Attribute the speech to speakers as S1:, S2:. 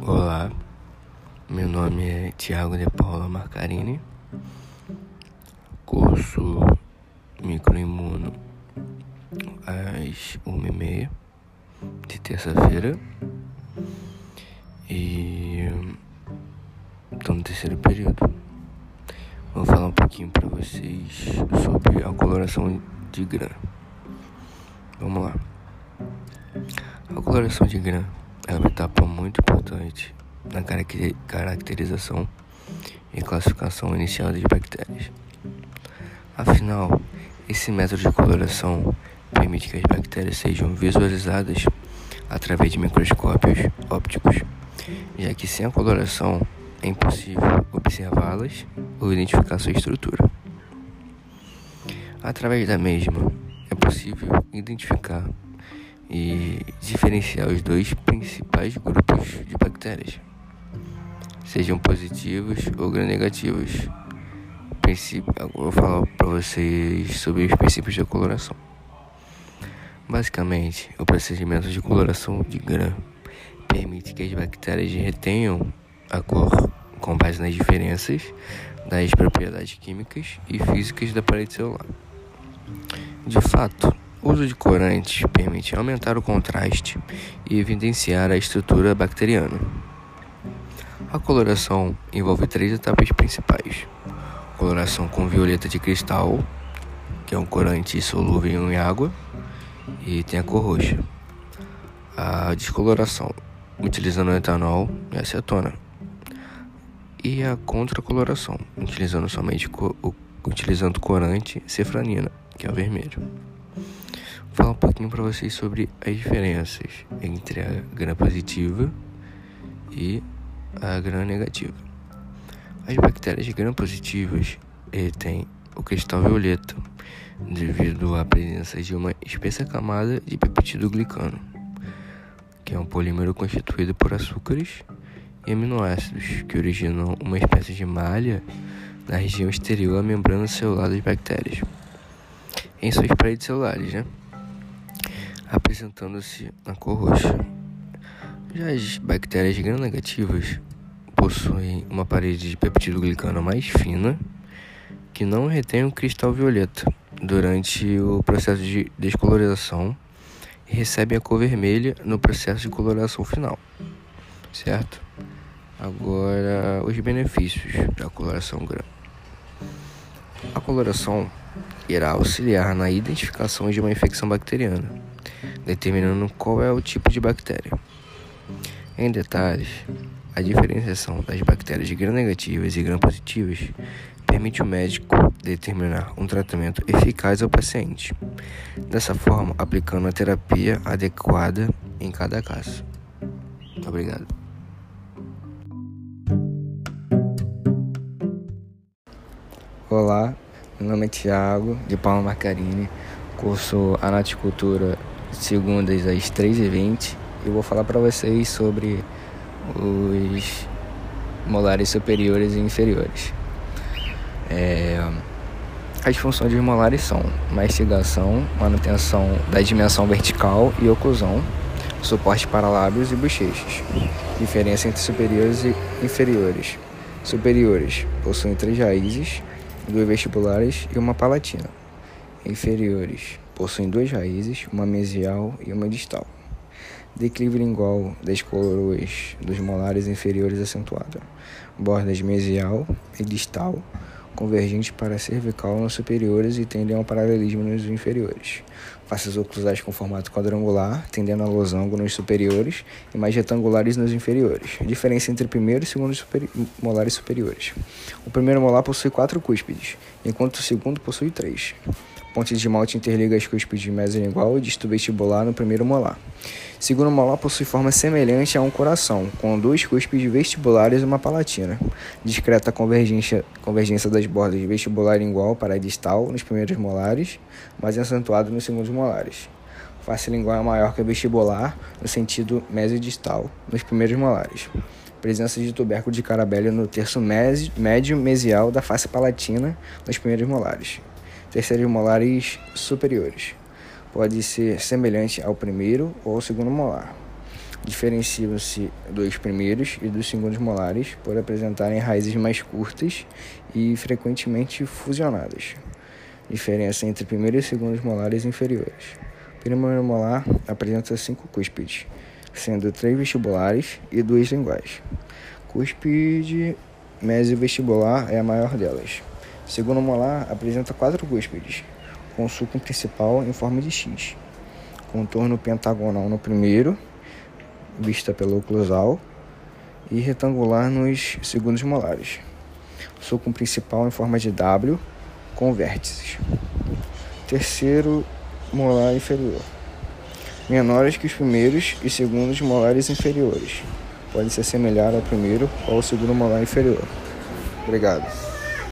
S1: Olá, meu nome é Tiago de Paula Marcarini, curso microimuno às uma e meia de terça-feira e estou no terceiro período. Vou falar um pouquinho para vocês sobre a coloração de grã. Vamos lá. A coloração de grã é uma etapa muito importante na caracterização e classificação inicial das bactérias. Afinal, esse método de coloração permite que as bactérias sejam visualizadas através de microscópios ópticos, já que sem a coloração é impossível observá-las ou identificar sua estrutura. Através da mesma, é possível identificar e diferenciar os dois principais grupos de bactérias, sejam positivos ou gram-negativos. Vou falar para vocês sobre os princípios da coloração. Basicamente, o procedimento de coloração de gram permite que as bactérias retenham a cor com base nas diferenças das propriedades químicas e físicas da parede celular. De fato, o uso de corantes permite aumentar o contraste e evidenciar a estrutura bacteriana. A coloração envolve três etapas principais: coloração com violeta de cristal, que é um corante solúvel em água, e tem a cor roxa. A descoloração, utilizando etanol e acetona. E a contracoloração, utilizando somente co utilizando corante cefranina, que é o vermelho falar um pouquinho para vocês sobre as diferenças entre a gram positiva e a gram negativa. As bactérias gram positivas têm o cristal violeta devido à presença de uma espessa camada de peptido glicano, que é um polímero constituído por açúcares e aminoácidos que originam uma espécie de malha na região exterior da membrana celular das bactérias, em suas paredes celulares, né? Apresentando-se na cor roxa. Já as bactérias gram-negativas possuem uma parede de peptido glicano mais fina que não retém o cristal violeta durante o processo de descolorização e recebe a cor vermelha no processo de coloração final, certo? Agora, os benefícios da coloração gram. A coloração irá auxiliar na identificação de uma infecção bacteriana determinando qual é o tipo de bactéria. Em detalhes, a diferenciação das bactérias gram-negativas e gram-positivas permite o médico determinar um tratamento eficaz ao paciente, dessa forma aplicando a terapia adequada em cada caso. Obrigado.
S2: Olá, meu nome é Thiago, de Palma Marcarini, curso Anaticultura segundas às 3h20 eu vou falar para vocês sobre os molares superiores e inferiores. É, as funções dos molares são mastigação, manutenção da dimensão vertical e oclusão, suporte para lábios e bochechas. Diferença entre superiores e inferiores. Superiores possuem três raízes, duas vestibulares e uma palatina. Inferiores possuem duas raízes, uma mesial e uma distal. Declive lingual das coroas dos molares inferiores acentuada. Bordas mesial e distal convergentes para a cervical nos superiores e tendem ao paralelismo nos inferiores. Faces oclusais com formato quadrangular, tendendo a losango nos superiores e mais retangulares nos inferiores. Diferença entre primeiro e segundo superi molares superiores. O primeiro molar possui quatro cúspides, enquanto o segundo possui três. Ponte de malte interliga as cúspides mesolingual e disto vestibular no primeiro molar. Segundo molar possui forma semelhante a um coração, com duas cúspides vestibulares e uma palatina. Discreta convergência, convergência das bordas vestibular lingual para a distal nos primeiros molares, mas acentuado nos segundos molares. Face lingual é maior que a vestibular no sentido mesodistal nos primeiros molares. Presença de tubérculo de carabélio no terço médio mesial da face palatina nos primeiros molares terceiros molares superiores. Pode ser semelhante ao primeiro ou ao segundo molar. Diferenciam-se dos primeiros e dos segundos molares por apresentarem raízes mais curtas e frequentemente fusionadas. Diferença entre primeiros e segundos molares inferiores. Primeiro molar apresenta cinco cúspides, sendo três vestibulares e duas linguais. Cúspide mesovestibular é a maior delas. O segundo molar apresenta quatro cúspides, com suco principal em forma de X. Contorno pentagonal no primeiro vista pelo oclusal, e retangular nos segundos molares. Sulco principal em forma de W, com vértices. Terceiro molar inferior. Menores que os primeiros e segundos molares inferiores. Pode se assemelhar ao primeiro ou ao segundo molar inferior. Obrigado.